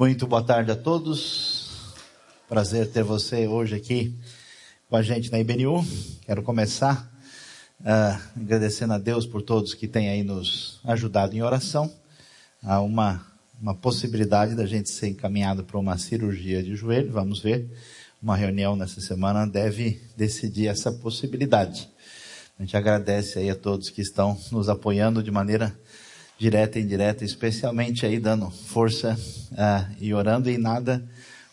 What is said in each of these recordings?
Muito boa tarde a todos. Prazer ter você hoje aqui com a gente na IBNU. Quero começar uh, agradecendo a Deus por todos que têm aí nos ajudado em oração. Há uma, uma possibilidade da gente ser encaminhado para uma cirurgia de joelho. Vamos ver. Uma reunião nessa semana deve decidir essa possibilidade. A gente agradece aí a todos que estão nos apoiando de maneira direta e indireta, especialmente aí dando força uh, e orando e nada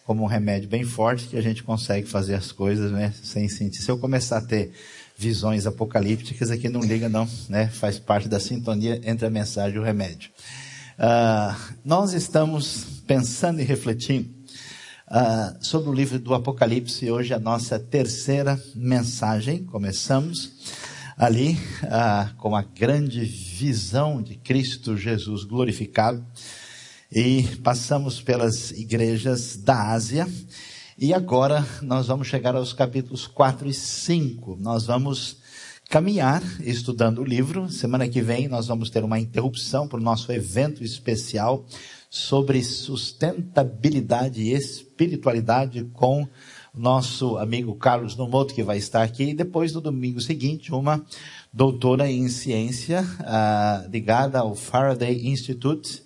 como um remédio bem forte que a gente consegue fazer as coisas, né, sem sentir. Se eu começar a ter visões apocalípticas aqui não liga não, né, faz parte da sintonia entre a mensagem e o remédio. Uh, nós estamos pensando e refletindo uh, sobre o livro do Apocalipse hoje a nossa terceira mensagem. Começamos ali ah, com a grande visão de Cristo Jesus glorificado e passamos pelas igrejas da Ásia e agora nós vamos chegar aos capítulos 4 e 5. Nós vamos caminhar estudando o livro. Semana que vem nós vamos ter uma interrupção para o nosso evento especial sobre sustentabilidade e espiritualidade com nosso amigo Carlos Nomoto, que vai estar aqui, e depois no domingo seguinte, uma doutora em ciência uh, ligada ao Faraday Institute,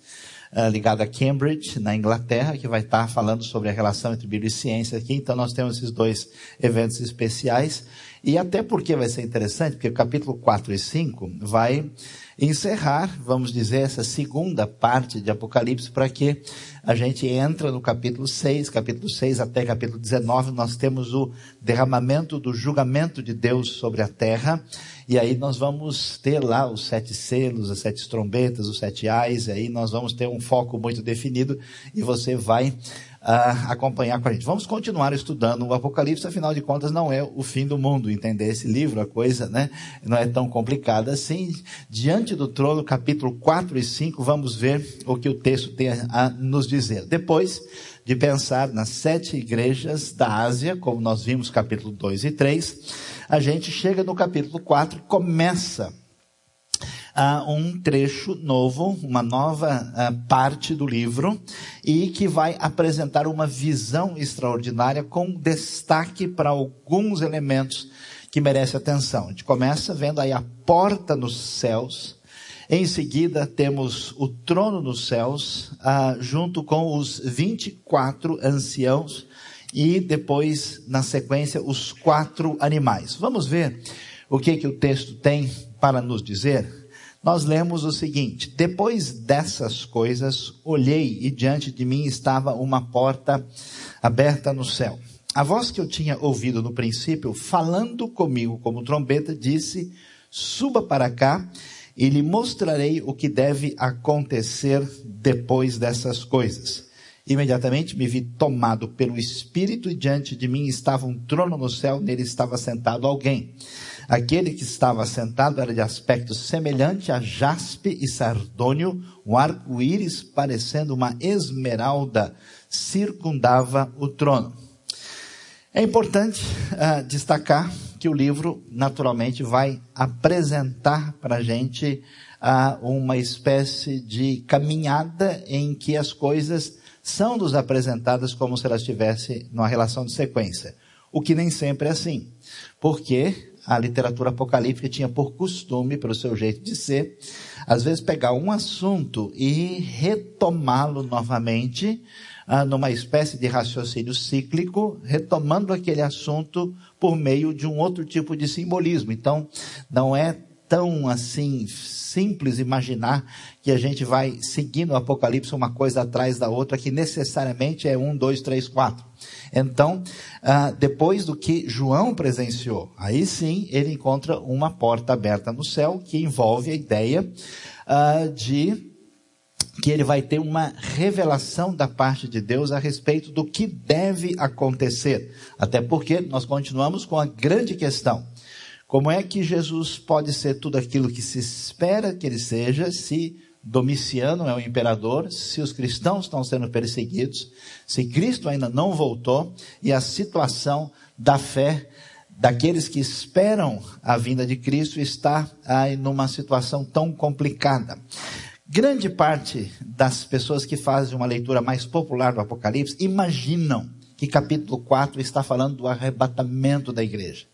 uh, ligada a Cambridge, na Inglaterra, que vai estar falando sobre a relação entre Bíblia e ciência aqui. Então nós temos esses dois eventos especiais. E até porque vai ser interessante, porque o capítulo 4 e 5 vai encerrar, vamos dizer, essa segunda parte de Apocalipse para que a gente entra no capítulo 6, capítulo 6 até capítulo 19, nós temos o derramamento do julgamento de Deus sobre a terra, e aí nós vamos ter lá os sete selos, as sete trombetas, os sete ais, aí nós vamos ter um foco muito definido, e você vai uh, acompanhar com a gente. Vamos continuar estudando o Apocalipse, afinal de contas não é o fim do mundo, entender esse livro, a coisa, né, não é tão complicada assim. Diante do trono, capítulo 4 e 5, vamos ver o que o texto tem a nos dizer. Depois de pensar nas sete igrejas da Ásia, como nós vimos capítulo 2 e 3, a gente chega no capítulo 4 e começa uh, um trecho novo, uma nova uh, parte do livro, e que vai apresentar uma visão extraordinária com destaque para alguns elementos que merecem atenção. A gente começa vendo aí a porta nos céus, em seguida temos o trono nos céus, uh, junto com os 24 anciãos, e depois, na sequência, os quatro animais. Vamos ver o que, que o texto tem para nos dizer? Nós lemos o seguinte: Depois dessas coisas, olhei e diante de mim estava uma porta aberta no céu. A voz que eu tinha ouvido no princípio, falando comigo como trombeta, disse: Suba para cá e lhe mostrarei o que deve acontecer depois dessas coisas. Imediatamente me vi tomado pelo Espírito e diante de mim estava um trono no céu, nele estava sentado alguém. Aquele que estava sentado era de aspecto semelhante a jaspe e sardônio, um arco-íris parecendo uma esmeralda circundava o trono. É importante uh, destacar que o livro, naturalmente, vai apresentar para a gente uh, uma espécie de caminhada em que as coisas são nos apresentadas como se elas estivessem numa relação de sequência. O que nem sempre é assim. Porque a literatura apocalíptica tinha por costume, pelo seu jeito de ser, às vezes pegar um assunto e retomá-lo novamente, ah, numa espécie de raciocínio cíclico, retomando aquele assunto por meio de um outro tipo de simbolismo. Então, não é tão assim simples imaginar que a gente vai seguindo o Apocalipse uma coisa atrás da outra, que necessariamente é um, dois, três, quatro. Então, uh, depois do que João presenciou, aí sim ele encontra uma porta aberta no céu que envolve a ideia uh, de que ele vai ter uma revelação da parte de Deus a respeito do que deve acontecer. Até porque nós continuamos com a grande questão. Como é que Jesus pode ser tudo aquilo que se espera que ele seja se Domiciano é o imperador, se os cristãos estão sendo perseguidos, se Cristo ainda não voltou e a situação da fé daqueles que esperam a vinda de Cristo está aí numa situação tão complicada. Grande parte das pessoas que fazem uma leitura mais popular do Apocalipse imaginam que capítulo 4 está falando do arrebatamento da igreja.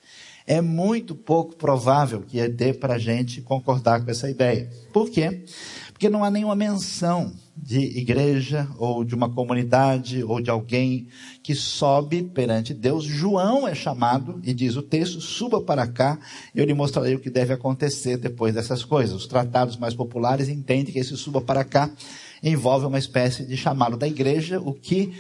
É muito pouco provável que dê para a gente concordar com essa ideia. Por quê? Porque não há nenhuma menção de igreja ou de uma comunidade ou de alguém que sobe perante Deus. João é chamado e diz o texto: suba para cá, eu lhe mostrarei o que deve acontecer depois dessas coisas. Os tratados mais populares entendem que esse suba para cá envolve uma espécie de chamado da igreja, o que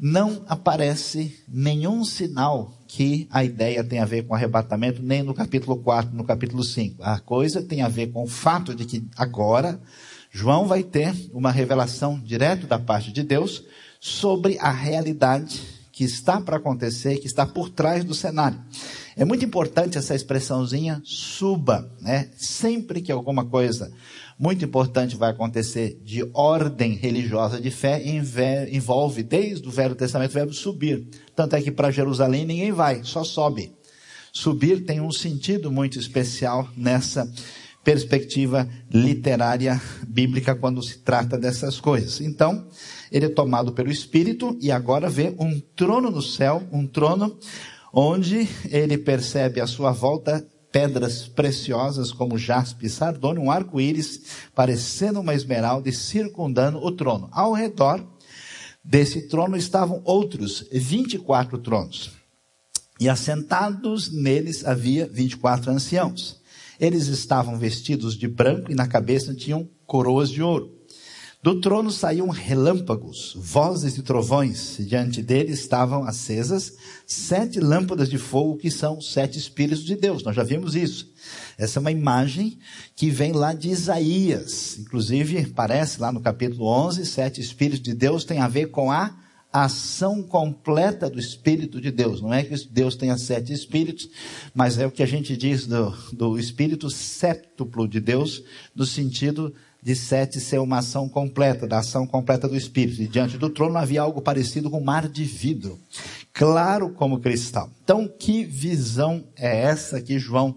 não aparece nenhum sinal que a ideia tem a ver com arrebatamento, nem no capítulo 4, no capítulo 5. A coisa tem a ver com o fato de que agora João vai ter uma revelação direto da parte de Deus sobre a realidade que está para acontecer, que está por trás do cenário. É muito importante essa expressãozinha suba, né? Sempre que alguma coisa muito importante vai acontecer de ordem religiosa de fé, envolve desde o Velho Testamento o verbo subir. Tanto é que para Jerusalém ninguém vai, só sobe. Subir tem um sentido muito especial nessa perspectiva literária bíblica quando se trata dessas coisas. Então, ele é tomado pelo Espírito e agora vê um trono no céu, um trono onde ele percebe à sua volta pedras preciosas como jaspe e sardônio, um arco-íris parecendo uma esmeralda e circundando o trono. Ao redor desse trono estavam outros 24 tronos. E assentados neles havia 24 anciãos. Eles estavam vestidos de branco e na cabeça tinham coroas de ouro. Do trono saíam relâmpagos, vozes e trovões. Diante dele estavam acesas sete lâmpadas de fogo, que são sete Espíritos de Deus. Nós já vimos isso. Essa é uma imagem que vem lá de Isaías. Inclusive, parece lá no capítulo 11, sete Espíritos de Deus tem a ver com a ação completa do Espírito de Deus. Não é que Deus tenha sete Espíritos, mas é o que a gente diz do, do Espírito séptuplo de Deus, no sentido de sete ser uma ação completa, da ação completa do Espírito. E diante do trono havia algo parecido com um mar de vidro, claro como cristal. Então, que visão é essa que João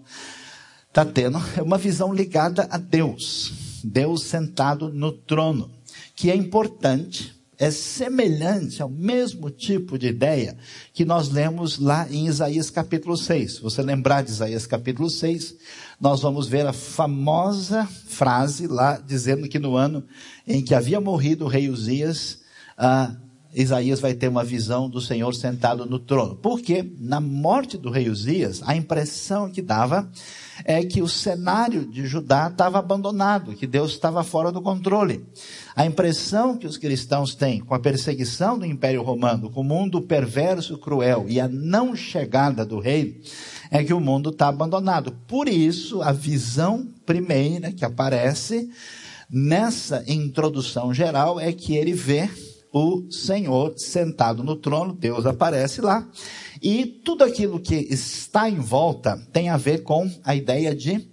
está tendo? É uma visão ligada a Deus. Deus sentado no trono, que é importante é semelhante ao mesmo tipo de ideia que nós lemos lá em Isaías capítulo 6. Se você lembrar de Isaías capítulo 6, nós vamos ver a famosa frase lá dizendo que no ano em que havia morrido o rei Uzias, ah, Isaías vai ter uma visão do Senhor sentado no trono. Porque na morte do rei Uzias, a impressão que dava é que o cenário de Judá estava abandonado, que Deus estava fora do controle. A impressão que os cristãos têm com a perseguição do Império Romano, com o mundo perverso, cruel e a não chegada do rei, é que o mundo está abandonado. Por isso, a visão primeira que aparece nessa introdução geral é que ele vê o Senhor sentado no trono, Deus aparece lá, e tudo aquilo que está em volta tem a ver com a ideia de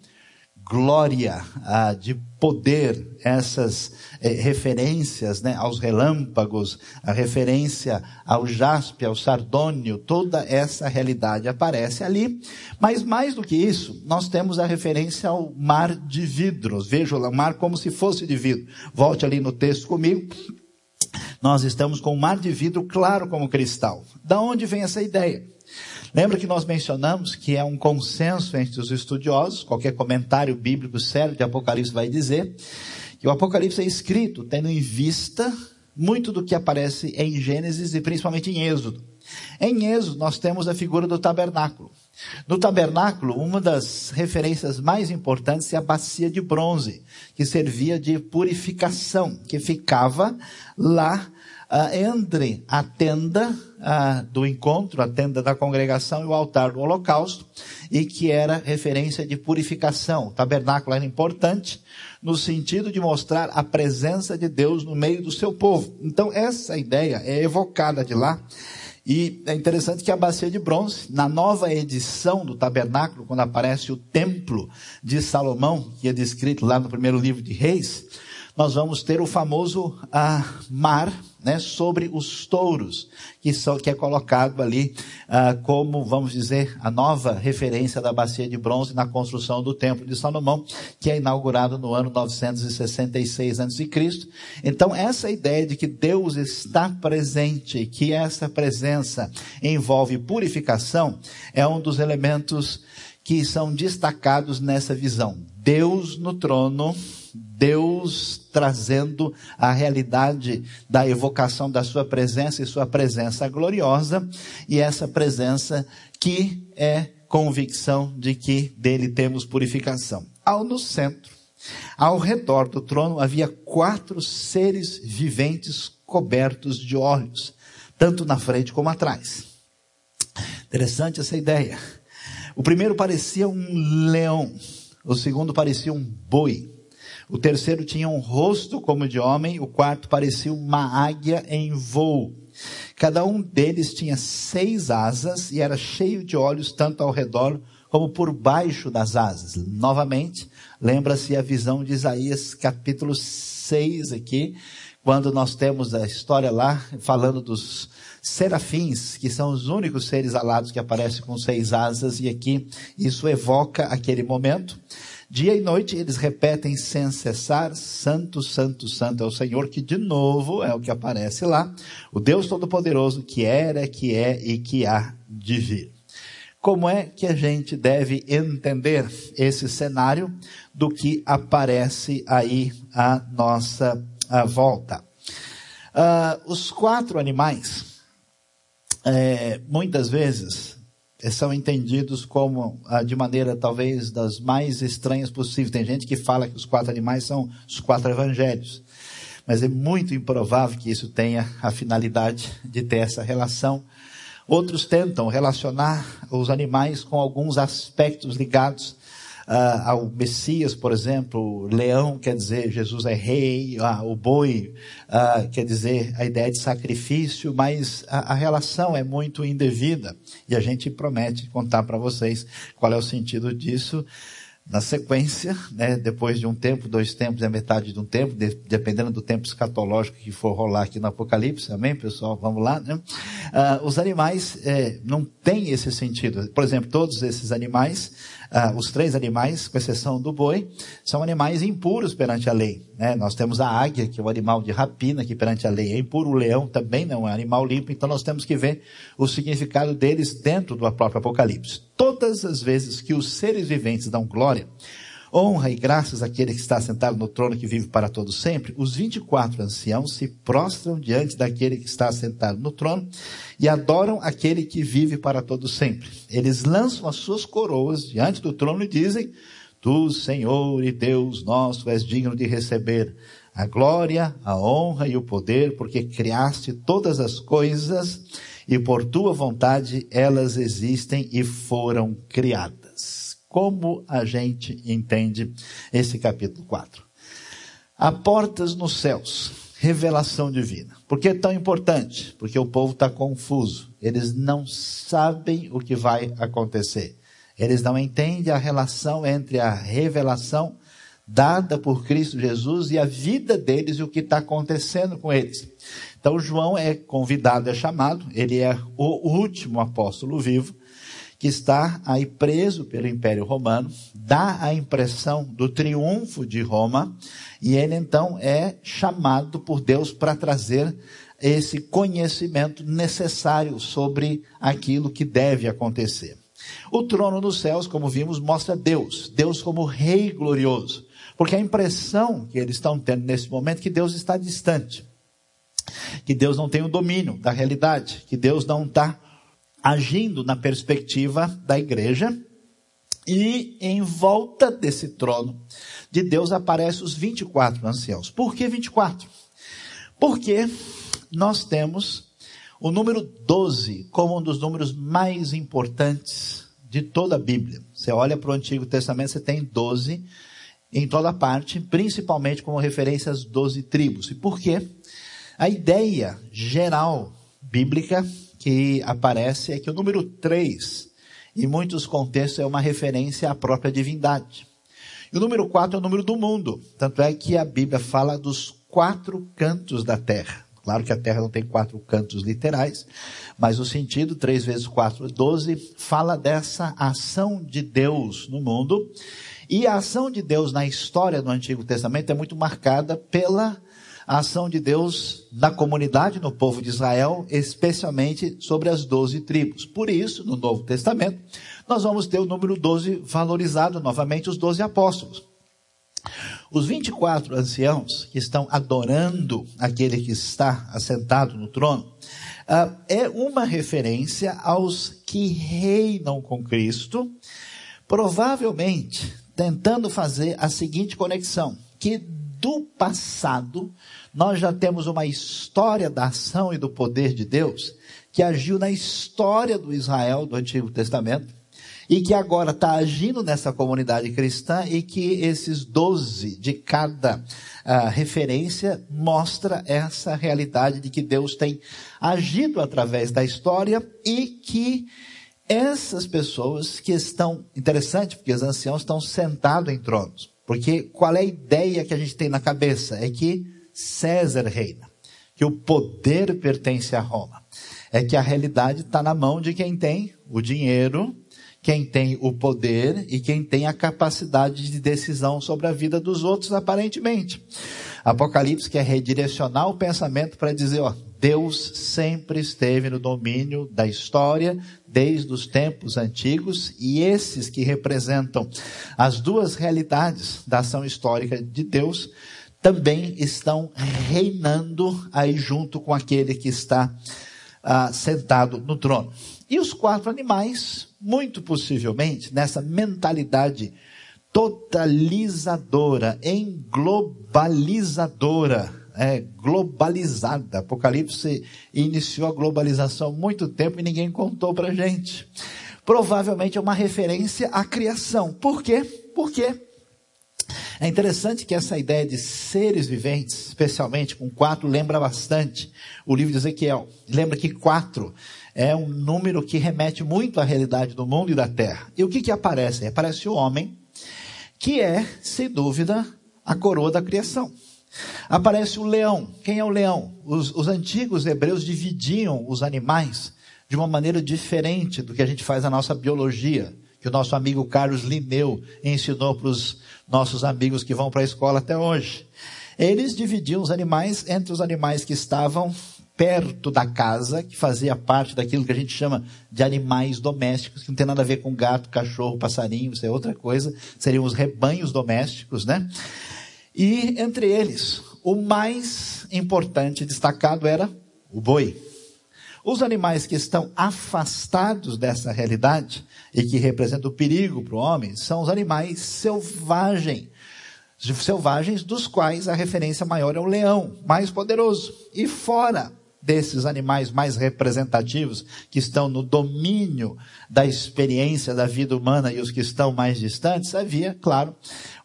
glória, ah, de poder, essas eh, referências né, aos relâmpagos, a referência ao jaspe, ao sardônio, toda essa realidade aparece ali. Mas mais do que isso, nós temos a referência ao mar de vidros. Veja o mar como se fosse de vidro. Volte ali no texto comigo. Nós estamos com um mar de vidro claro como cristal. Da onde vem essa ideia? Lembra que nós mencionamos que é um consenso entre os estudiosos, qualquer comentário bíblico sério de Apocalipse vai dizer, que o Apocalipse é escrito tendo em vista muito do que aparece em Gênesis e principalmente em Êxodo. Em Êxodo, nós temos a figura do tabernáculo. No tabernáculo, uma das referências mais importantes é a bacia de bronze, que servia de purificação, que ficava lá uh, entre a tenda uh, do encontro, a tenda da congregação e o altar do holocausto, e que era referência de purificação. O tabernáculo era importante no sentido de mostrar a presença de Deus no meio do seu povo. Então, essa ideia é evocada de lá e é interessante que a bacia de bronze, na nova edição do tabernáculo, quando aparece o templo de Salomão, que é descrito lá no primeiro livro de Reis, nós vamos ter o famoso ah, mar né, sobre os touros, que, são, que é colocado ali ah, como, vamos dizer, a nova referência da bacia de bronze na construção do Templo de Salomão, que é inaugurado no ano 966 a.C. Então, essa ideia de que Deus está presente, que essa presença envolve purificação, é um dos elementos que são destacados nessa visão. Deus no trono, Deus trazendo a realidade da evocação da sua presença e sua presença gloriosa, e essa presença que é convicção de que dele temos purificação. Ao no centro, ao redor do trono havia quatro seres viventes cobertos de olhos, tanto na frente como atrás. Interessante essa ideia. O primeiro parecia um leão, o segundo parecia um boi, o terceiro tinha um rosto como de homem, o quarto parecia uma águia em voo. Cada um deles tinha seis asas e era cheio de olhos tanto ao redor como por baixo das asas. Novamente, lembra-se a visão de Isaías capítulo 6 aqui, quando nós temos a história lá falando dos serafins, que são os únicos seres alados que aparecem com seis asas, e aqui isso evoca aquele momento. Dia e noite eles repetem sem cessar: Santo, Santo, Santo é o Senhor, que de novo é o que aparece lá, o Deus Todo-Poderoso que era, que é e que há de vir. Como é que a gente deve entender esse cenário do que aparece aí à nossa à volta? Uh, os quatro animais, é, muitas vezes, são entendidos como ah, de maneira talvez das mais estranhas possíveis. Tem gente que fala que os quatro animais são os quatro evangelhos, mas é muito improvável que isso tenha a finalidade de ter essa relação. Outros tentam relacionar os animais com alguns aspectos ligados uh, ao Messias, por exemplo, leão quer dizer Jesus é rei, uh, o boi uh, quer dizer a ideia de sacrifício, mas a, a, relação é muito indevida e a gente promete contar para vocês qual é o sentido disso na sequência, né, depois de um tempo, dois tempos a metade de um tempo, de, dependendo do tempo escatológico que for rolar aqui no Apocalipse, amém, pessoal? Vamos lá, né? Uh, os animais é, não têm esse sentido. Por exemplo, todos esses animais, uh, os três animais, com exceção do boi, são animais impuros perante a lei. Né? Nós temos a águia, que é o animal de rapina, que perante a lei é impuro. O leão também não é um animal limpo, então nós temos que ver o significado deles dentro do próprio Apocalipse. Todas as vezes que os seres viventes dão glória, honra e graças àquele que está sentado no trono que vive para todo sempre, os 24 anciãos se prostram diante daquele que está sentado no trono e adoram aquele que vive para todo sempre. Eles lançam as suas coroas diante do trono e dizem: Tu, Senhor e Deus nosso, és digno de receber a glória, a honra e o poder, porque criaste todas as coisas e por tua vontade elas existem e foram criadas. Como a gente entende esse capítulo 4? Há portas nos céus, revelação divina. Por que é tão importante? Porque o povo está confuso. Eles não sabem o que vai acontecer. Eles não entendem a relação entre a revelação dada por Cristo Jesus e a vida deles e o que está acontecendo com eles. Então João é convidado, é chamado, ele é o último apóstolo vivo, que está aí preso pelo Império Romano, dá a impressão do triunfo de Roma, e ele então é chamado por Deus para trazer esse conhecimento necessário sobre aquilo que deve acontecer. O trono nos céus, como vimos, mostra Deus, Deus como Rei glorioso, porque a impressão que eles estão tendo nesse momento é que Deus está distante que Deus não tem o domínio da realidade, que Deus não está agindo na perspectiva da igreja. E em volta desse trono de Deus aparecem os 24 anciãos. Por que 24? Porque nós temos o número 12 como um dos números mais importantes de toda a Bíblia. Você olha para o Antigo Testamento, você tem 12 em toda parte, principalmente como referência às 12 tribos. E por quê? A ideia geral bíblica que aparece é que o número 3, em muitos contextos, é uma referência à própria divindade. E o número 4 é o número do mundo. Tanto é que a Bíblia fala dos quatro cantos da terra. Claro que a terra não tem quatro cantos literais, mas o sentido, três vezes quatro, doze, fala dessa ação de Deus no mundo. E a ação de Deus na história do Antigo Testamento é muito marcada pela ação de Deus na comunidade, no povo de Israel, especialmente sobre as doze tribos. Por isso, no Novo Testamento, nós vamos ter o número 12 valorizado novamente, os doze apóstolos. Os 24 anciãos que estão adorando aquele que está assentado no trono, uh, é uma referência aos que reinam com Cristo, provavelmente tentando fazer a seguinte conexão: que do passado nós já temos uma história da ação e do poder de Deus que agiu na história do Israel do Antigo Testamento e que agora está agindo nessa comunidade cristã e que esses doze de cada uh, referência mostra essa realidade de que Deus tem agido através da história e que essas pessoas que estão, interessante, porque os anciãos estão sentados em tronos, porque qual é a ideia que a gente tem na cabeça? É que César reina, que o poder pertence a Roma. É que a realidade está na mão de quem tem o dinheiro, quem tem o poder e quem tem a capacidade de decisão sobre a vida dos outros, aparentemente. Apocalipse quer redirecionar o pensamento para dizer, ó, Deus sempre esteve no domínio da história, desde os tempos antigos, e esses que representam as duas realidades da ação histórica de Deus, também estão reinando aí junto com aquele que está ah, sentado no trono. E os quatro animais, muito possivelmente, nessa mentalidade totalizadora, englobalizadora, é, globalizada. Apocalipse iniciou a globalização há muito tempo e ninguém contou para gente. Provavelmente é uma referência à criação. Por quê? Porque é interessante que essa ideia de seres viventes, especialmente com quatro, lembra bastante o livro de Ezequiel. Lembra que quatro é um número que remete muito à realidade do mundo e da terra. E o que que aparece? Aparece o homem, que é, sem dúvida, a coroa da criação. Aparece o leão. Quem é o leão? Os, os antigos hebreus dividiam os animais de uma maneira diferente do que a gente faz na nossa biologia, que o nosso amigo Carlos Linneu ensinou para os nossos amigos que vão para a escola até hoje. Eles dividiam os animais entre os animais que estavam perto da casa, que fazia parte daquilo que a gente chama de animais domésticos, que não tem nada a ver com gato, cachorro, passarinho, isso é outra coisa, seriam os rebanhos domésticos, né? E entre eles, o mais importante destacado era o boi. Os animais que estão afastados dessa realidade e que representam o perigo para o homem são os animais selvagens, selvagens dos quais a referência maior é o leão, mais poderoso. E fora desses animais mais representativos, que estão no domínio da experiência da vida humana e os que estão mais distantes, havia, claro,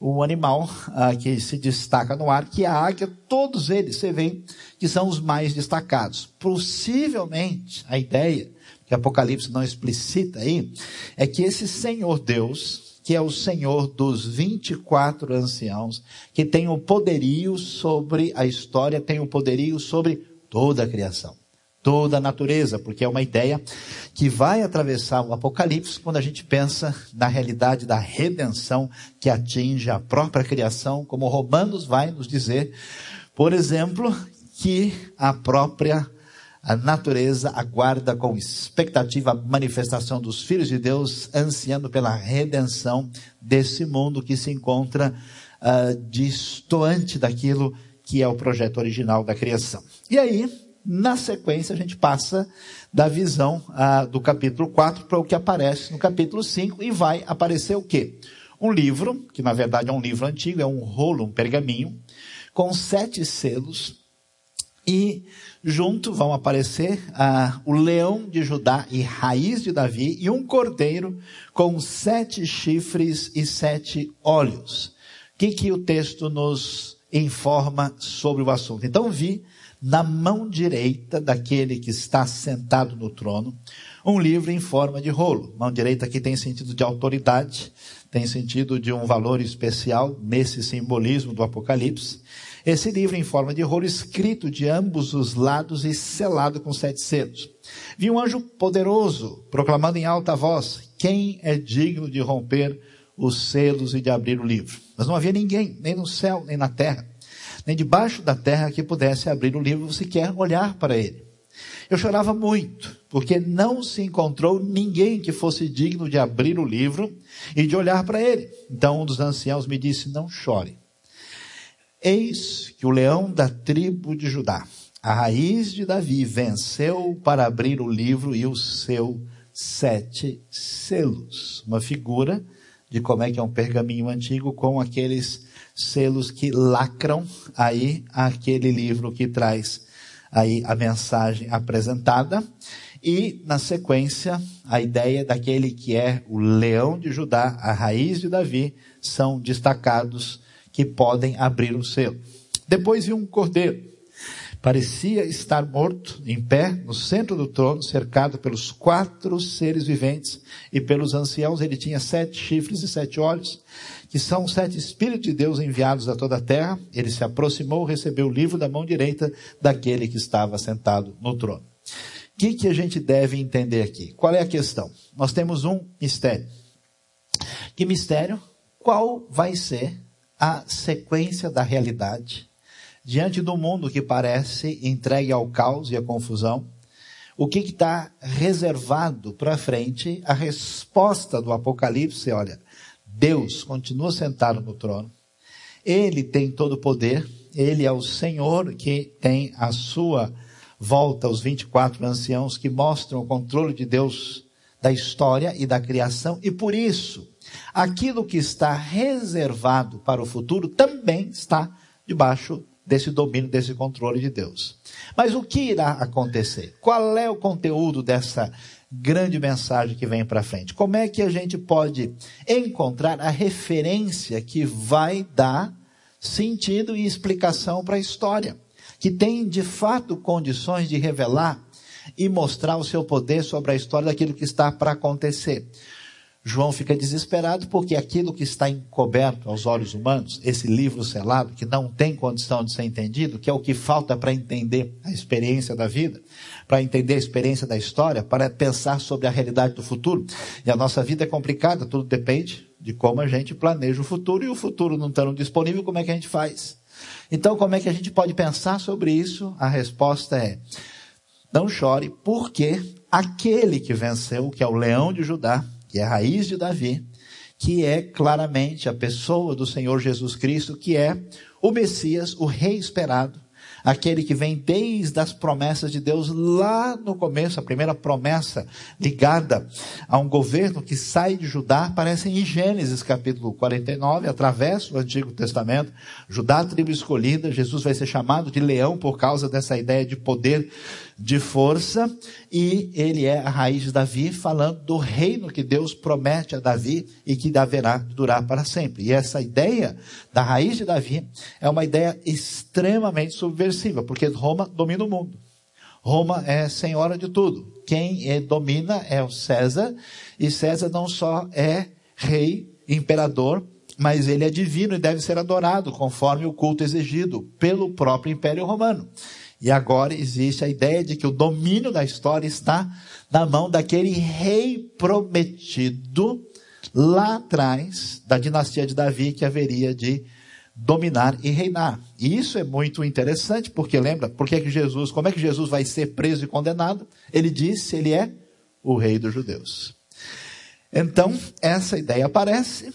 o animal ah, que se destaca no ar, que é a águia, todos eles, você vê, que são os mais destacados. Possivelmente, a ideia, que Apocalipse não explicita aí, é que esse Senhor Deus, que é o Senhor dos 24 anciãos, que tem o poderio sobre a história, tem o poderio sobre toda a criação, toda a natureza, porque é uma ideia que vai atravessar o Apocalipse quando a gente pensa na realidade da redenção que atinge a própria criação, como Romanos vai nos dizer, por exemplo, que a própria a natureza aguarda com expectativa a manifestação dos filhos de Deus, ansiando pela redenção desse mundo que se encontra uh, distoante daquilo que é o projeto original da criação. E aí, na sequência, a gente passa da visão ah, do capítulo 4 para o que aparece no capítulo 5 e vai aparecer o quê? Um livro, que na verdade é um livro antigo, é um rolo, um pergaminho, com sete selos e junto vão aparecer ah, o leão de Judá e raiz de Davi e um cordeiro com sete chifres e sete olhos. O que, que o texto nos informa sobre o assunto. Então vi na mão direita daquele que está sentado no trono um livro em forma de rolo. Mão direita aqui tem sentido de autoridade, tem sentido de um valor especial nesse simbolismo do Apocalipse. Esse livro em forma de rolo escrito de ambos os lados e selado com sete selos. Vi um anjo poderoso proclamando em alta voz: Quem é digno de romper os selos e de abrir o livro? Mas não havia ninguém, nem no céu, nem na terra, nem debaixo da terra que pudesse abrir o livro sequer olhar para ele. Eu chorava muito, porque não se encontrou ninguém que fosse digno de abrir o livro e de olhar para ele. Então um dos anciãos me disse: Não chore. Eis que o leão da tribo de Judá, a raiz de Davi, venceu para abrir o livro e o seu sete selos. Uma figura de como é que é um pergaminho antigo com aqueles selos que lacram aí aquele livro que traz aí a mensagem apresentada. E, na sequência, a ideia daquele que é o leão de Judá, a raiz de Davi, são destacados que podem abrir o selo. Depois vi um cordeiro. Parecia estar morto, em pé, no centro do trono, cercado pelos quatro seres viventes e pelos anciãos. Ele tinha sete chifres e sete olhos, que são sete Espíritos de Deus enviados a toda a terra. Ele se aproximou, recebeu o livro da mão direita daquele que estava sentado no trono. O que, que a gente deve entender aqui? Qual é a questão? Nós temos um mistério. Que mistério? Qual vai ser a sequência da realidade, diante do mundo que parece entregue ao caos e à confusão, o que está reservado para frente, a resposta do Apocalipse, olha, Deus continua sentado no trono, Ele tem todo o poder, Ele é o Senhor que tem a sua volta os 24 anciãos que mostram o controle de Deus da história e da criação, e por isso, aquilo que está reservado para o futuro também está debaixo desse domínio, desse controle de Deus. Mas o que irá acontecer? Qual é o conteúdo dessa grande mensagem que vem para frente? Como é que a gente pode encontrar a referência que vai dar sentido e explicação para a história? Que tem de fato condições de revelar e mostrar o seu poder sobre a história daquilo que está para acontecer. João fica desesperado porque aquilo que está encoberto aos olhos humanos, esse livro selado, que não tem condição de ser entendido, que é o que falta para entender a experiência da vida, para entender a experiência da história, para pensar sobre a realidade do futuro. E a nossa vida é complicada, tudo depende de como a gente planeja o futuro, e o futuro não estando disponível, como é que a gente faz? Então, como é que a gente pode pensar sobre isso? A resposta é: não chore, porque aquele que venceu, que é o leão de Judá, que é a raiz de Davi, que é claramente a pessoa do Senhor Jesus Cristo, que é o Messias, o rei esperado, aquele que vem desde as promessas de Deus lá no começo, a primeira promessa ligada a um governo que sai de Judá, aparece em Gênesis capítulo 49, através do Antigo Testamento, Judá, tribo escolhida, Jesus vai ser chamado de leão por causa dessa ideia de poder de força, e ele é a raiz de Davi, falando do reino que Deus promete a Davi e que haverá de durar para sempre. E essa ideia da raiz de Davi é uma ideia extremamente subversiva, porque Roma domina o mundo. Roma é senhora de tudo. Quem é, domina é o César, e César não só é rei, imperador, mas ele é divino e deve ser adorado conforme o culto exigido pelo próprio Império Romano. E agora existe a ideia de que o domínio da história está na mão daquele rei prometido lá atrás da dinastia de Davi que haveria de dominar e reinar. E isso é muito interessante, porque lembra, por que Jesus, como é que Jesus vai ser preso e condenado? Ele disse, ele é o rei dos judeus. Então, essa ideia aparece,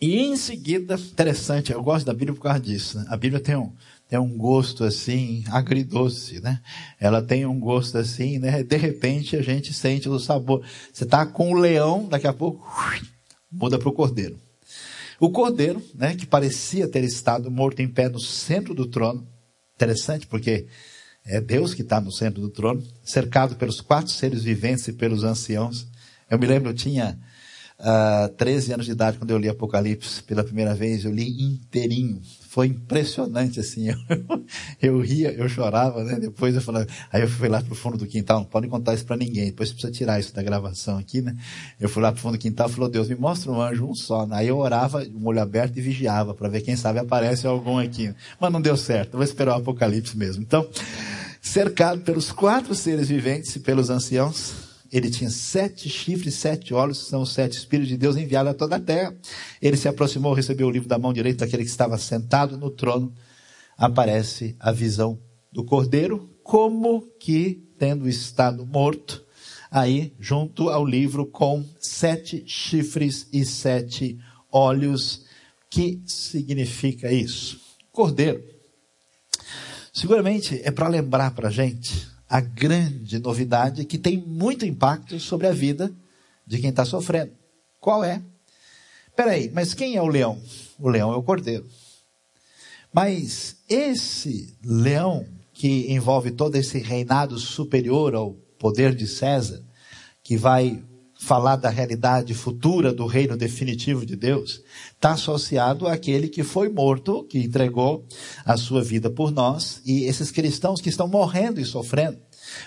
e em seguida, interessante, eu gosto da Bíblia por causa disso, né? a Bíblia tem um, tem um gosto assim, agridoce, né? Ela tem um gosto assim, né? De repente a gente sente o sabor. Você está com o leão, daqui a pouco muda para o cordeiro. O cordeiro, né, que parecia ter estado morto em pé no centro do trono, interessante porque é Deus que está no centro do trono, cercado pelos quatro seres viventes e pelos anciãos. Eu me lembro, eu tinha uh, ah, 13 anos de idade quando eu li Apocalipse pela primeira vez, eu li inteirinho foi impressionante, assim. Eu, eu ria, eu chorava, né? Depois eu falava, aí eu fui lá pro fundo do quintal, não pode contar isso para ninguém, depois precisa tirar isso da gravação aqui, né? Eu fui lá pro fundo do quintal e falou, Deus, me mostra um anjo, um só. Aí eu orava, um olho aberto e vigiava, para ver quem sabe aparece algum aqui. Mas não deu certo, vou esperar o apocalipse mesmo. Então, cercado pelos quatro seres viventes e pelos anciãos, ele tinha sete chifres, sete olhos, que são os sete Espíritos de Deus enviados a toda a terra. Ele se aproximou, recebeu o livro da mão direita daquele que estava sentado no trono. Aparece a visão do cordeiro, como que tendo estado morto, aí junto ao livro com sete chifres e sete olhos. Que significa isso? Cordeiro. Seguramente é para lembrar para a gente a grande novidade que tem muito impacto sobre a vida de quem está sofrendo. Qual é? Peraí, mas quem é o leão? O leão é o cordeiro. Mas esse leão que envolve todo esse reinado superior ao poder de César, que vai falar da realidade futura do reino definitivo de Deus, está associado àquele que foi morto, que entregou a sua vida por nós, e esses cristãos que estão morrendo e sofrendo.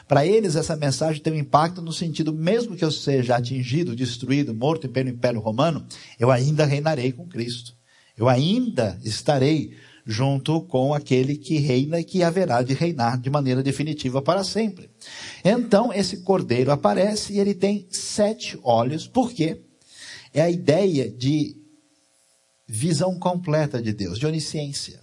Para eles, essa mensagem tem um impacto no sentido, mesmo que eu seja atingido, destruído, morto pelo Império Romano, eu ainda reinarei com Cristo. Eu ainda estarei junto com aquele que reina e que haverá de reinar de maneira definitiva para sempre. Então, esse cordeiro aparece e ele tem sete olhos, por quê? É a ideia de visão completa de Deus, de onisciência.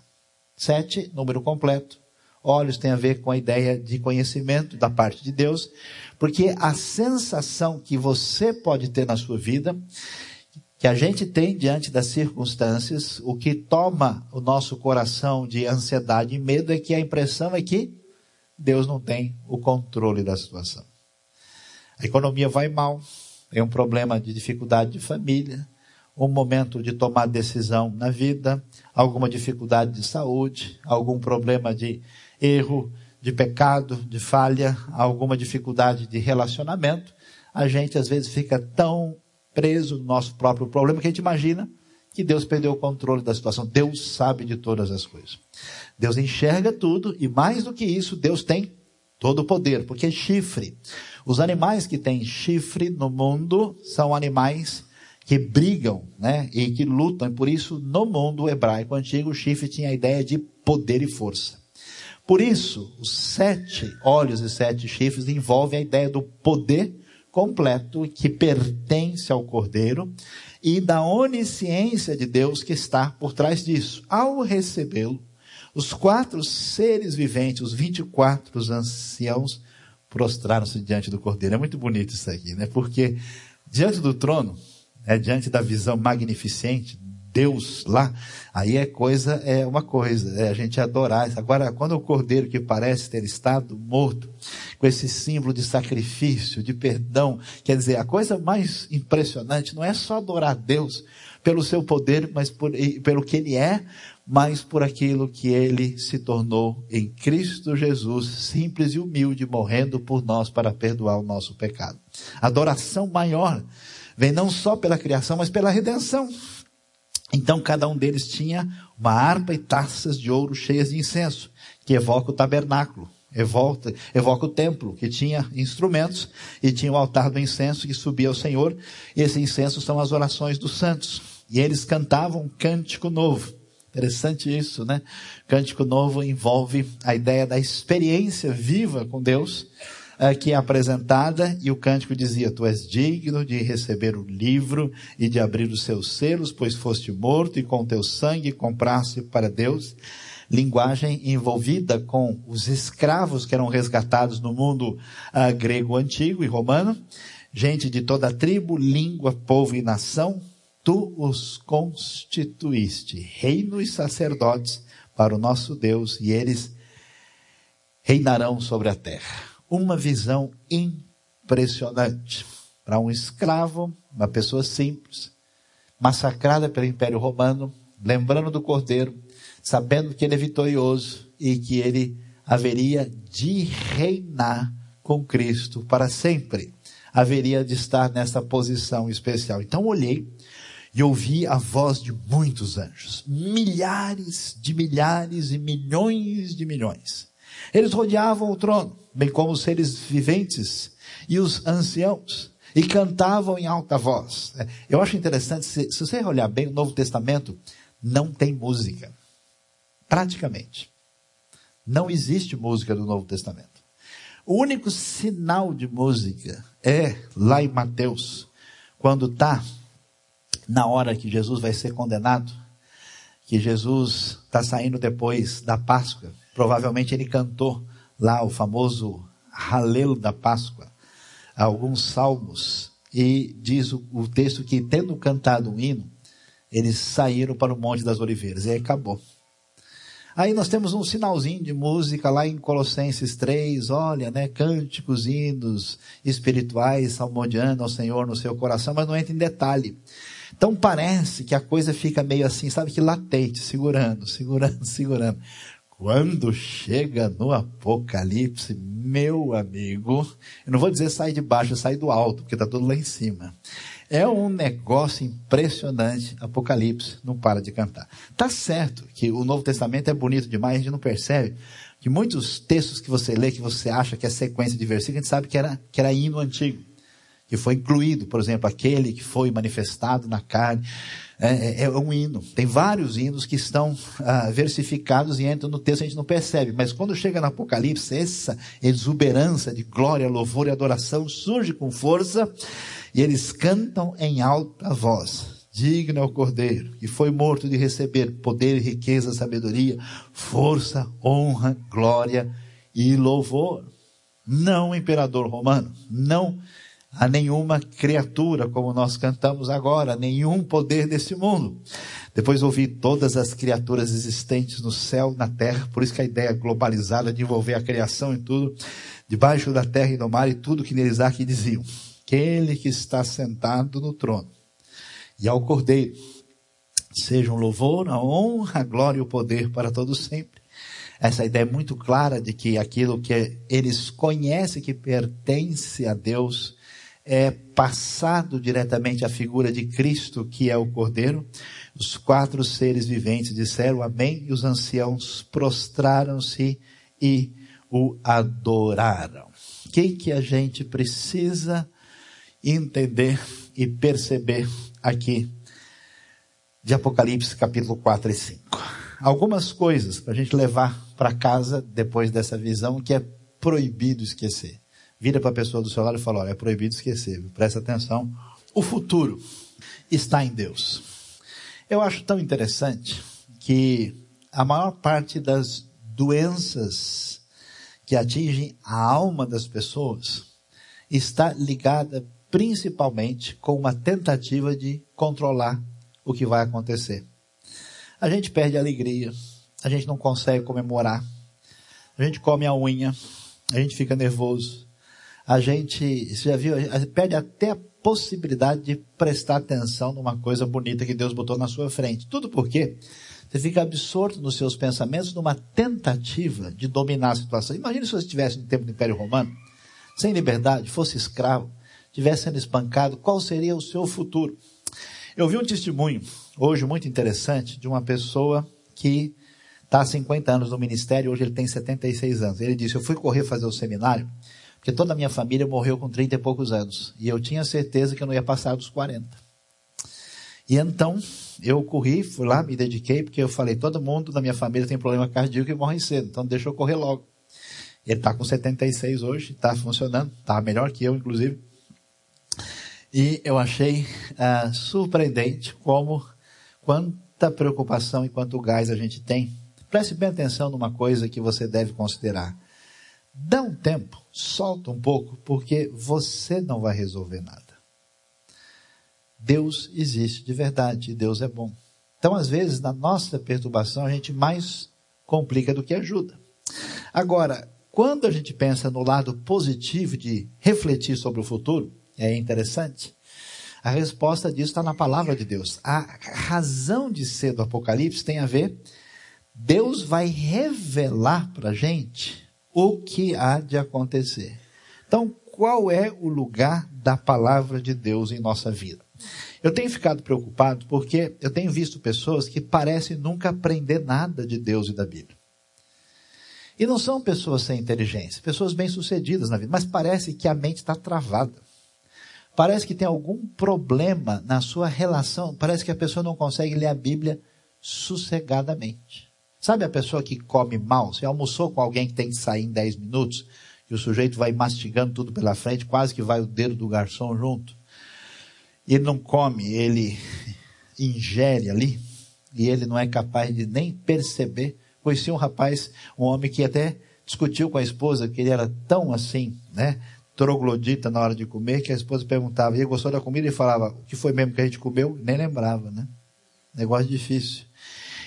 Sete, número completo. Olhos tem a ver com a ideia de conhecimento da parte de Deus, porque a sensação que você pode ter na sua vida que a gente tem diante das circunstâncias, o que toma o nosso coração de ansiedade e medo é que a impressão é que Deus não tem o controle da situação. A economia vai mal, é um problema de dificuldade de família, um momento de tomar decisão na vida, alguma dificuldade de saúde, algum problema de erro, de pecado, de falha, alguma dificuldade de relacionamento, a gente às vezes fica tão preso no nosso próprio problema que a gente imagina que Deus perdeu o controle da situação. Deus sabe de todas as coisas. Deus enxerga tudo e mais do que isso, Deus tem todo o poder, porque é chifre. Os animais que têm chifre no mundo são animais que brigam, né, e que lutam. E por isso, no mundo hebraico antigo, o chifre tinha a ideia de poder e força. Por isso, os sete olhos e sete chifres envolvem a ideia do poder completo que pertence ao Cordeiro e da onisciência de Deus que está por trás disso. Ao recebê-lo, os quatro seres viventes, os 24 anciãos, prostraram-se diante do Cordeiro. É muito bonito isso aqui, né? Porque diante do trono, é, diante da visão magnificente Deus lá, aí é coisa, é uma coisa, é a gente adorar. Agora, quando o cordeiro que parece ter estado morto, com esse símbolo de sacrifício, de perdão, quer dizer, a coisa mais impressionante não é só adorar Deus pelo seu poder, mas por, pelo que ele é, mas por aquilo que ele se tornou em Cristo Jesus, simples e humilde, morrendo por nós para perdoar o nosso pecado. Adoração maior vem não só pela criação, mas pela redenção. Então cada um deles tinha uma harpa e taças de ouro cheias de incenso, que evoca o tabernáculo, evoca, evoca o templo, que tinha instrumentos, e tinha o altar do incenso que subia ao Senhor, e esse incenso são as orações dos santos. E eles cantavam um cântico novo. Interessante isso, né? Cântico novo envolve a ideia da experiência viva com Deus, que é apresentada e o cântico dizia: Tu és digno de receber o livro e de abrir os seus selos, pois foste morto e com teu sangue compraste para Deus. Linguagem envolvida com os escravos que eram resgatados no mundo uh, grego antigo e romano, gente de toda tribo, língua, povo e nação, tu os constituíste reino e sacerdotes para o nosso Deus e eles reinarão sobre a terra uma visão impressionante. Para um escravo, uma pessoa simples, massacrada pelo Império Romano, lembrando do Cordeiro, sabendo que ele é vitorioso e que ele haveria de reinar com Cristo para sempre. Haveria de estar nessa posição especial. Então olhei e ouvi a voz de muitos anjos, milhares de milhares e milhões de milhões. Eles rodeavam o trono, bem como os seres viventes e os anciãos, e cantavam em alta voz. Eu acho interessante, se, se você olhar bem o Novo Testamento, não tem música. Praticamente. Não existe música do Novo Testamento. O único sinal de música é lá em Mateus, quando está na hora que Jesus vai ser condenado, que Jesus está saindo depois da Páscoa. Provavelmente ele cantou lá o famoso Halel da Páscoa, alguns salmos, e diz o, o texto que, tendo cantado um hino, eles saíram para o Monte das Oliveiras, e aí acabou. Aí nós temos um sinalzinho de música lá em Colossenses 3, olha, né, cânticos, hinos espirituais, salmodiando ao Senhor no seu coração, mas não entra em detalhe. Então parece que a coisa fica meio assim, sabe que latente, segurando, segurando, segurando. Quando chega no Apocalipse, meu amigo, eu não vou dizer sai de baixo, sai do alto, porque está tudo lá em cima. É um negócio impressionante. Apocalipse não para de cantar. Tá certo que o Novo Testamento é bonito demais, a gente não percebe que muitos textos que você lê, que você acha que é sequência de versículos, a gente sabe que era, que era hino antigo. Que foi incluído, por exemplo, aquele que foi manifestado na carne. É, é, é um hino. Tem vários hinos que estão ah, versificados e entram no texto, a gente não percebe. Mas quando chega no Apocalipse, essa exuberância de glória, louvor e adoração surge com força e eles cantam em alta voz. Digno é o Cordeiro, que foi morto de receber poder, riqueza, sabedoria, força, honra, glória e louvor. Não imperador romano, não a nenhuma criatura, como nós cantamos agora, nenhum poder desse mundo. Depois ouvi todas as criaturas existentes no céu, na terra, por isso que a ideia globalizada de envolver a criação e tudo, debaixo da terra e do mar e tudo que neles há que diziam aquele que está sentado no trono e ao Cordeiro. Sejam louvor, a honra, a glória e o poder para todos sempre. Essa ideia é muito clara de que aquilo que eles conhecem que pertence a Deus é passado diretamente à figura de Cristo, que é o Cordeiro. Os quatro seres viventes disseram amém e os anciãos prostraram-se e o adoraram. O que, que a gente precisa entender e perceber aqui de Apocalipse capítulo 4 e 5. Algumas coisas para a gente levar para casa depois dessa visão que é proibido esquecer. Vira para a pessoa do seu lado e fala: olha, é proibido esquecer, presta atenção. O futuro está em Deus. Eu acho tão interessante que a maior parte das doenças que atingem a alma das pessoas está ligada principalmente com uma tentativa de controlar o que vai acontecer. A gente perde a alegria, a gente não consegue comemorar, a gente come a unha, a gente fica nervoso, a gente, você já viu, perde até a possibilidade de prestar atenção numa coisa bonita que Deus botou na sua frente. Tudo porque você fica absorto nos seus pensamentos numa tentativa de dominar a situação. Imagina se você estivesse no tempo do Império Romano, sem liberdade, fosse escravo, estivesse sendo espancado, qual seria o seu futuro? Eu vi um testemunho hoje muito interessante de uma pessoa que está há 50 anos no ministério, hoje ele tem 76 anos. Ele disse: Eu fui correr fazer o seminário, porque toda a minha família morreu com 30 e poucos anos. E eu tinha certeza que eu não ia passar dos 40. E então, eu corri, fui lá, me dediquei, porque eu falei: todo mundo da minha família tem problema cardíaco e morre cedo, então deixa eu correr logo. Ele está com 76 hoje, está funcionando, está melhor que eu, inclusive. E eu achei uh, surpreendente como quanta preocupação e quanto gás a gente tem. Preste bem atenção numa coisa que você deve considerar. Dá um tempo, solta um pouco, porque você não vai resolver nada. Deus existe de verdade, Deus é bom. Então, às vezes, na nossa perturbação, a gente mais complica do que ajuda. Agora, quando a gente pensa no lado positivo de refletir sobre o futuro, é interessante. A resposta disso está na palavra de Deus. A razão de ser do Apocalipse tem a ver, Deus vai revelar para a gente o que há de acontecer. Então, qual é o lugar da palavra de Deus em nossa vida? Eu tenho ficado preocupado porque eu tenho visto pessoas que parecem nunca aprender nada de Deus e da Bíblia. E não são pessoas sem inteligência, pessoas bem-sucedidas na vida, mas parece que a mente está travada. Parece que tem algum problema na sua relação, parece que a pessoa não consegue ler a Bíblia sossegadamente. Sabe a pessoa que come mal? Você almoçou com alguém que tem que sair em 10 minutos, e o sujeito vai mastigando tudo pela frente, quase que vai o dedo do garçom junto. E ele não come, ele ingere ali, e ele não é capaz de nem perceber Conheci um rapaz, um homem que até discutiu com a esposa, que ele era tão assim, né? Troglodita na hora de comer, que a esposa perguntava, e gostou da comida e falava, o que foi mesmo que a gente comeu? Nem lembrava, né? Negócio difícil.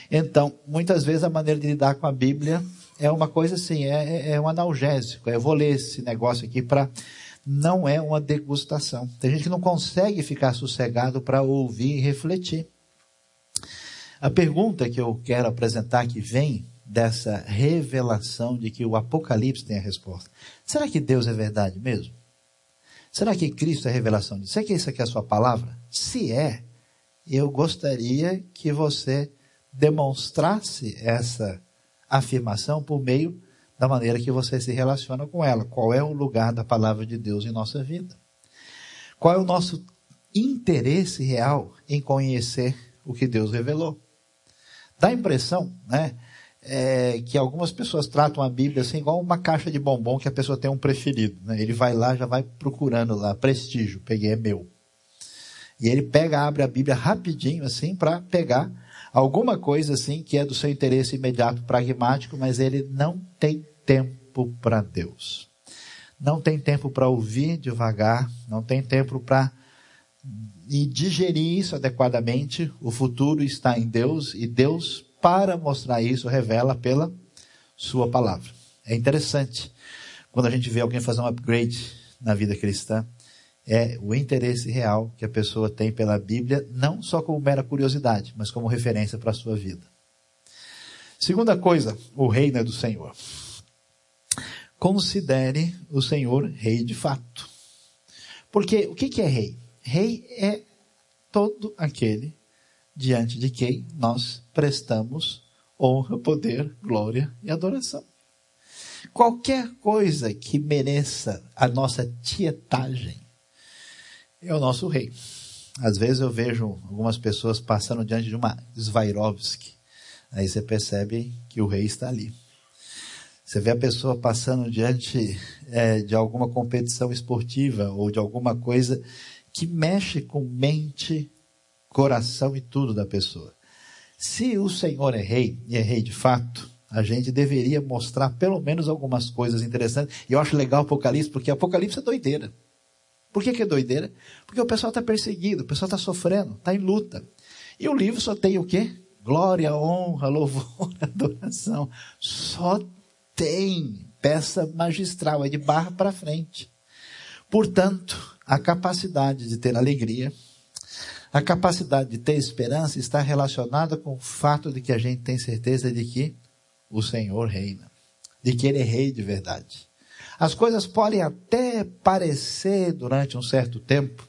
Então, muitas vezes a maneira de lidar com a Bíblia é uma coisa assim, é, é, é um analgésico. Eu vou ler esse negócio aqui para. Não é uma degustação. Tem gente que não consegue ficar sossegado para ouvir e refletir. A pergunta que eu quero apresentar que vem dessa revelação de que o Apocalipse tem a resposta. Será que Deus é verdade mesmo? Será que Cristo é a revelação disso? Será que isso aqui é a sua palavra? Se é, eu gostaria que você demonstrasse essa afirmação por meio da maneira que você se relaciona com ela. Qual é o lugar da palavra de Deus em nossa vida? Qual é o nosso interesse real em conhecer o que Deus revelou? Dá a impressão, né? É, que algumas pessoas tratam a Bíblia assim, igual uma caixa de bombom que a pessoa tem um preferido. Né? Ele vai lá, já vai procurando lá, prestígio, peguei, é meu. E ele pega, abre a Bíblia rapidinho, assim, para pegar alguma coisa assim que é do seu interesse imediato, pragmático, mas ele não tem tempo para Deus. Não tem tempo para ouvir devagar, não tem tempo para digerir isso adequadamente, o futuro está em Deus e Deus, para mostrar isso, revela pela Sua palavra. É interessante quando a gente vê alguém fazer um upgrade na vida cristã, é o interesse real que a pessoa tem pela Bíblia, não só como mera curiosidade, mas como referência para a sua vida. Segunda coisa, o reino é do Senhor. Considere o Senhor rei de fato. Porque o que é rei? Rei é todo aquele diante de quem nós prestamos honra, poder, glória e adoração. Qualquer coisa que mereça a nossa tietagem é o nosso rei. Às vezes eu vejo algumas pessoas passando diante de uma Svairovski. Aí você percebe que o rei está ali. Você vê a pessoa passando diante é, de alguma competição esportiva ou de alguma coisa que mexe com mente, coração e tudo da pessoa. Se o Senhor é rei, e é rei de fato, a gente deveria mostrar pelo menos algumas coisas interessantes. E eu acho legal o Apocalipse, porque Apocalipse é doideira. Por que, que é doideira? Porque o pessoal está perseguido, o pessoal está sofrendo, está em luta. E o livro só tem o quê? Glória, honra, louvor, adoração. Só tem peça magistral, é de barra para frente. Portanto, a capacidade de ter alegria, a capacidade de ter esperança está relacionada com o fato de que a gente tem certeza de que o Senhor reina, de que Ele é rei de verdade. As coisas podem até parecer durante um certo tempo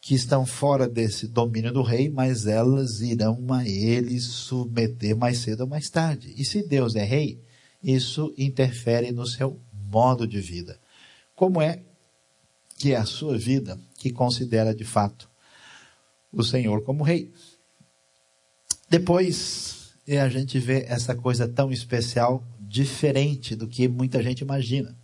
que estão fora desse domínio do rei, mas elas irão a ele submeter mais cedo ou mais tarde. E se Deus é rei, isso interfere no seu modo de vida. Como é que é a sua vida que considera de fato o Senhor como rei. Depois é a gente vê essa coisa tão especial, diferente do que muita gente imagina.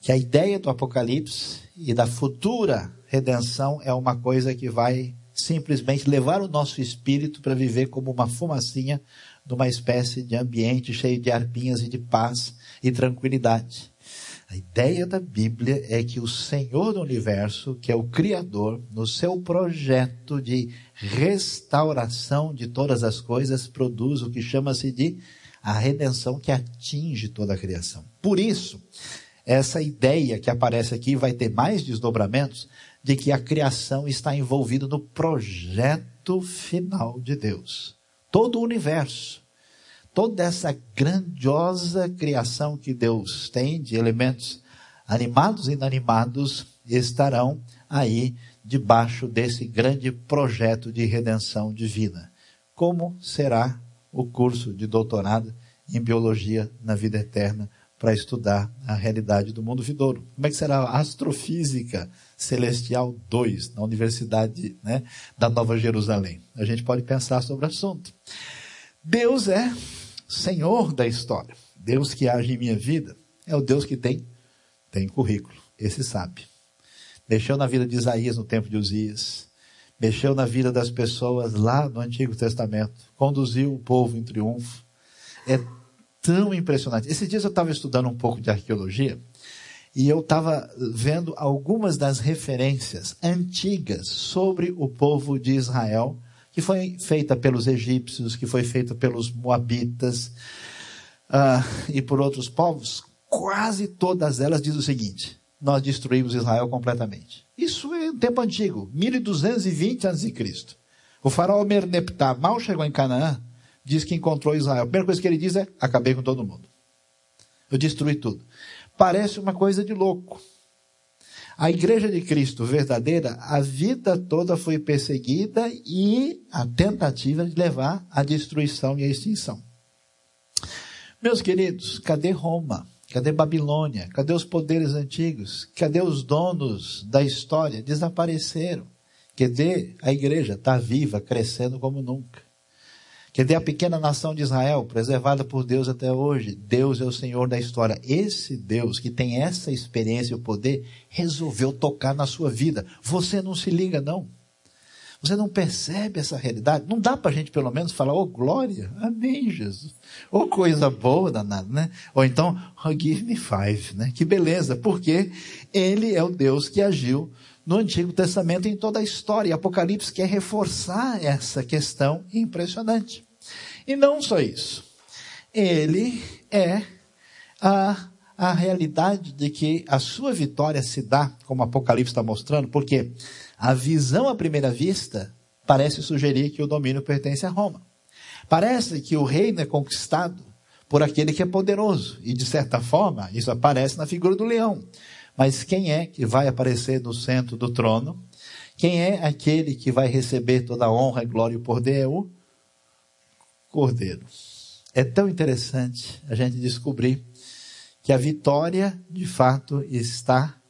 Que a ideia do Apocalipse e da futura redenção é uma coisa que vai simplesmente levar o nosso espírito para viver como uma fumacinha numa espécie de ambiente cheio de arpinhas e de paz e tranquilidade. A ideia da Bíblia é que o Senhor do universo, que é o Criador, no seu projeto de restauração de todas as coisas, produz o que chama-se de a redenção que atinge toda a criação. Por isso, essa ideia que aparece aqui vai ter mais desdobramentos de que a criação está envolvida no projeto final de Deus. Todo o universo toda essa grandiosa criação que Deus tem de elementos animados e inanimados estarão aí debaixo desse grande projeto de redenção divina. Como será o curso de doutorado em biologia na vida eterna para estudar a realidade do mundo vidouro? Como é que será a astrofísica celestial 2 na Universidade né, da Nova Jerusalém? A gente pode pensar sobre o assunto. Deus é Senhor da história. Deus que age em minha vida é o Deus que tem tem currículo. Esse sabe. Mexeu na vida de Isaías no tempo de Uzias. Mexeu na vida das pessoas lá no Antigo Testamento. Conduziu o povo em triunfo. É tão impressionante. Esses dias eu estava estudando um pouco de arqueologia e eu estava vendo algumas das referências antigas sobre o povo de Israel, que foi feita pelos egípcios, que foi feita pelos moabitas uh, e por outros povos. Quase todas elas dizem o seguinte: nós destruímos Israel completamente. Isso é um tempo antigo, 1220 a.C. O faraó Merneptah mal chegou em Canaã, diz que encontrou Israel. A primeira coisa que ele diz é: acabei com todo mundo. Eu destruí tudo. Parece uma coisa de louco. A igreja de Cristo verdadeira, a vida toda foi perseguida e a tentativa de levar à destruição e à extinção. Meus queridos, cadê Roma? Cadê Babilônia? Cadê os poderes antigos? Cadê os donos da história? Desapareceram. Cadê a igreja? Está viva, crescendo como nunca. Cadê a pequena nação de Israel, preservada por Deus até hoje? Deus é o Senhor da história. Esse Deus que tem essa experiência e o poder, resolveu tocar na sua vida. Você não se liga, não. Você não percebe essa realidade? Não dá para a gente pelo menos falar, oh glória, amém Jesus. Ou oh, coisa boa danada, né? Ou então, oh, give me five, né? Que beleza, porque ele é o Deus que agiu no Antigo Testamento em toda a história. E Apocalipse quer reforçar essa questão impressionante. E não só isso. Ele é a, a realidade de que a sua vitória se dá, como Apocalipse está mostrando, porque a visão à primeira vista parece sugerir que o domínio pertence a Roma. Parece que o reino é conquistado por aquele que é poderoso. E, de certa forma, isso aparece na figura do leão. Mas quem é que vai aparecer no centro do trono? Quem é aquele que vai receber toda a honra, glória e poder? É o Cordeiro. É tão interessante a gente descobrir que a vitória, de fato, está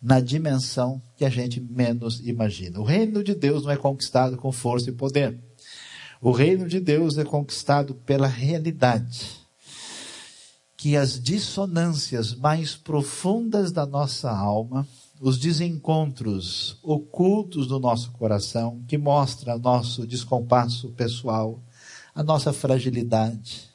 na dimensão que a gente menos imagina. O reino de Deus não é conquistado com força e poder. O reino de Deus é conquistado pela realidade. Que as dissonâncias mais profundas da nossa alma, os desencontros ocultos do nosso coração, que mostra nosso descompasso pessoal, a nossa fragilidade,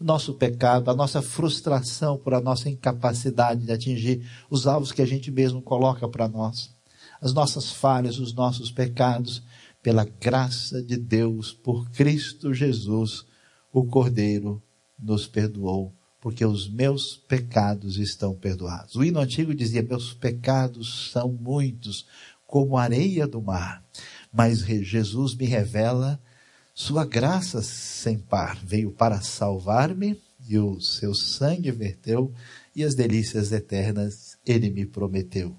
o nosso pecado, a nossa frustração por a nossa incapacidade de atingir os alvos que a gente mesmo coloca para nós, as nossas falhas, os nossos pecados, pela graça de Deus, por Cristo Jesus, o Cordeiro nos perdoou, porque os meus pecados estão perdoados. O hino antigo dizia: Meus pecados são muitos, como areia do mar, mas Jesus me revela sua graça sem par veio para salvar-me e o seu sangue verteu e as delícias eternas ele me prometeu.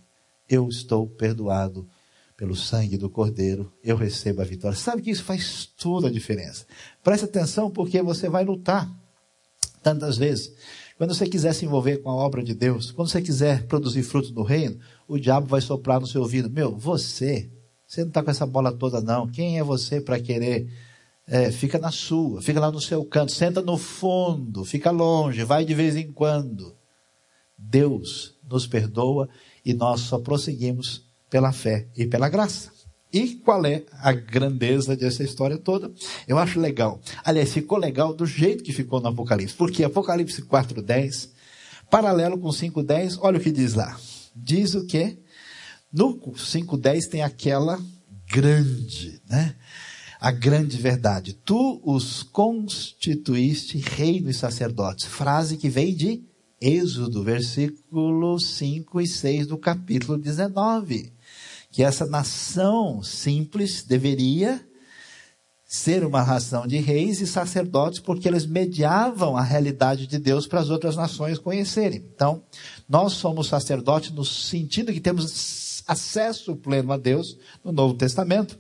Eu estou perdoado pelo sangue do Cordeiro, eu recebo a vitória. Sabe que isso faz toda a diferença. Preste atenção porque você vai lutar tantas vezes. Quando você quiser se envolver com a obra de Deus, quando você quiser produzir frutos no reino, o diabo vai soprar no seu ouvido: Meu, você, você não está com essa bola toda, não. Quem é você para querer é, fica na sua, fica lá no seu canto, senta no fundo, fica longe, vai de vez em quando. Deus nos perdoa e nós só prosseguimos pela fé e pela graça. E qual é a grandeza dessa história toda? Eu acho legal. Aliás, ficou legal do jeito que ficou no Apocalipse. Porque Apocalipse 4.10, paralelo com 5.10, olha o que diz lá. Diz o que? No 5.10 tem aquela grande, né? a grande verdade. Tu os constituíste reino e sacerdotes. Frase que vem de Êxodo, versículo 5 e 6 do capítulo 19. Que essa nação simples deveria ser uma ração de reis e sacerdotes, porque eles mediavam a realidade de Deus para as outras nações conhecerem. Então, nós somos sacerdotes no sentido que temos acesso pleno a Deus no Novo Testamento.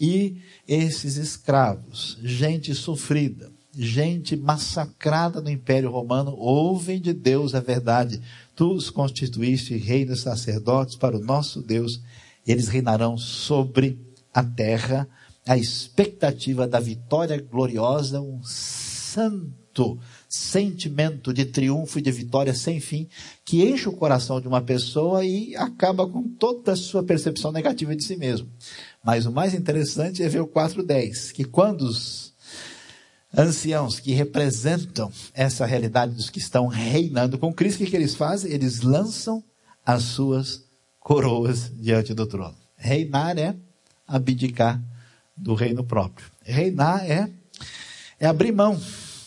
E esses escravos, gente sofrida, gente massacrada no Império Romano, ouvem de Deus a verdade. Tu os constituíste reis e sacerdotes para o nosso Deus. Eles reinarão sobre a terra. A expectativa da vitória gloriosa, um santo sentimento de triunfo e de vitória sem fim, que enche o coração de uma pessoa e acaba com toda a sua percepção negativa de si mesmo. Mas o mais interessante é ver o 4.10, que quando os anciãos que representam essa realidade dos que estão reinando com Cristo, o que, eles fazem? Eles lançam as suas coroas diante do trono. Reinar é abdicar do reino próprio. Reinar é, é abrir mão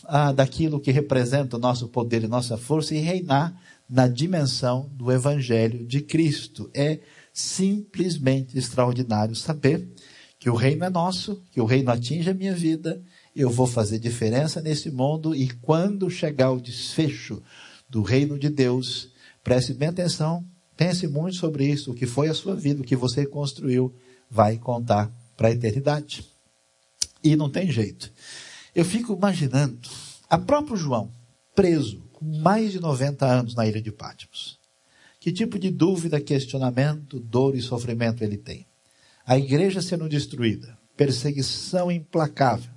ah, daquilo que representa o nosso poder e nossa força e reinar na dimensão do Evangelho de Cristo. É simplesmente extraordinário saber que o reino é nosso, que o reino atinge a minha vida, eu vou fazer diferença nesse mundo e quando chegar o desfecho do reino de Deus, preste bem atenção, pense muito sobre isso, o que foi a sua vida, o que você construiu, vai contar para a eternidade. E não tem jeito. Eu fico imaginando a próprio João, preso, com mais de 90 anos na ilha de Patmos. Que tipo de dúvida, questionamento, dor e sofrimento ele tem? A igreja sendo destruída, perseguição implacável,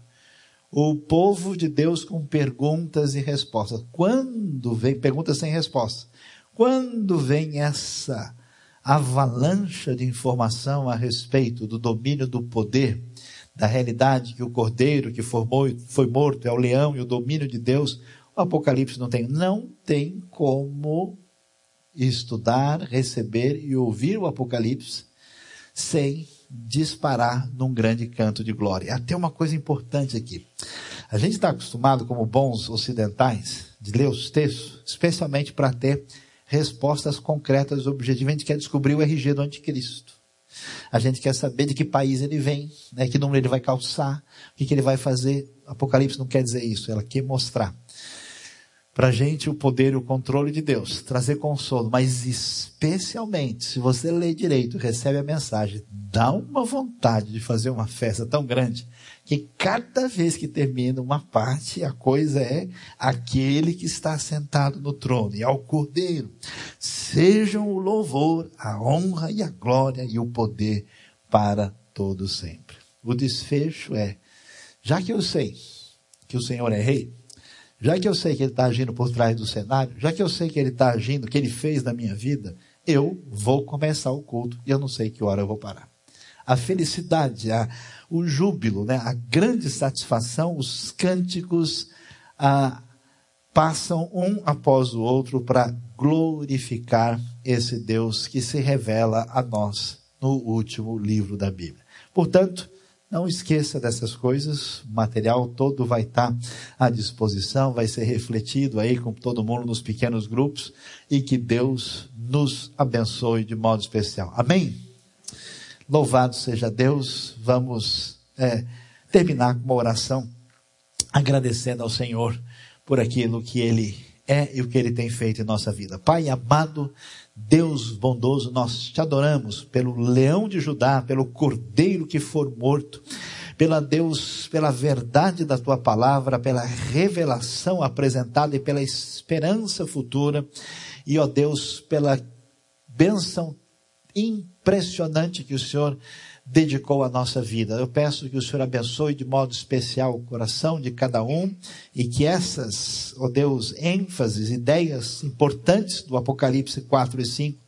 o povo de Deus com perguntas e respostas. Quando vem, perguntas sem resposta, quando vem essa avalanche de informação a respeito do domínio do poder, da realidade que o cordeiro que formou, foi morto é o leão e o domínio de Deus, o Apocalipse não tem. Não tem como estudar, receber e ouvir o Apocalipse sem disparar num grande canto de glória. Até uma coisa importante aqui. A gente está acostumado, como bons ocidentais, de ler os textos, especialmente para ter respostas concretas objetivas. A gente quer descobrir o RG do anticristo. A gente quer saber de que país ele vem, né, que número ele vai calçar, o que, que ele vai fazer. Apocalipse não quer dizer isso, ela quer mostrar para a gente o poder e o controle de Deus, trazer consolo, mas especialmente se você lê direito, recebe a mensagem, dá uma vontade de fazer uma festa tão grande que cada vez que termina uma parte, a coisa é aquele que está sentado no trono e ao Cordeiro. Sejam o louvor, a honra e a glória e o poder para todos sempre. O desfecho é, já que eu sei que o Senhor é rei, já que eu sei que Ele está agindo por trás do cenário, já que eu sei que Ele está agindo, que Ele fez na minha vida, eu vou começar o culto e eu não sei que hora eu vou parar. A felicidade, a, o júbilo, né, a grande satisfação, os cânticos passam um após o outro para glorificar esse Deus que se revela a nós no último livro da Bíblia. Portanto, não esqueça dessas coisas, o material todo vai estar à disposição, vai ser refletido aí com todo mundo nos pequenos grupos e que Deus nos abençoe de modo especial. Amém? Louvado seja Deus. Vamos é, terminar com uma oração agradecendo ao Senhor por aquilo que Ele é e o que Ele tem feito em nossa vida. Pai amado, Deus bondoso, nós te adoramos pelo leão de Judá, pelo cordeiro que for morto, pela Deus, pela verdade da tua palavra, pela revelação apresentada e pela esperança futura. E ó Deus, pela bênção impressionante que o Senhor dedicou à nossa vida. Eu peço que o Senhor abençoe de modo especial o coração de cada um e que essas, ó oh Deus, ênfases, ideias importantes do Apocalipse 4 e 5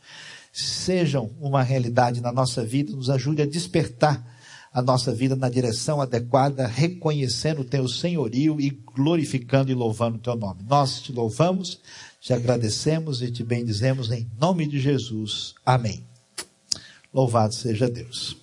sejam uma realidade na nossa vida, nos ajude a despertar a nossa vida na direção adequada, reconhecendo o teu senhorio e glorificando e louvando o teu nome. Nós te louvamos, te agradecemos e te bendizemos em nome de Jesus. Amém. Louvado seja Deus.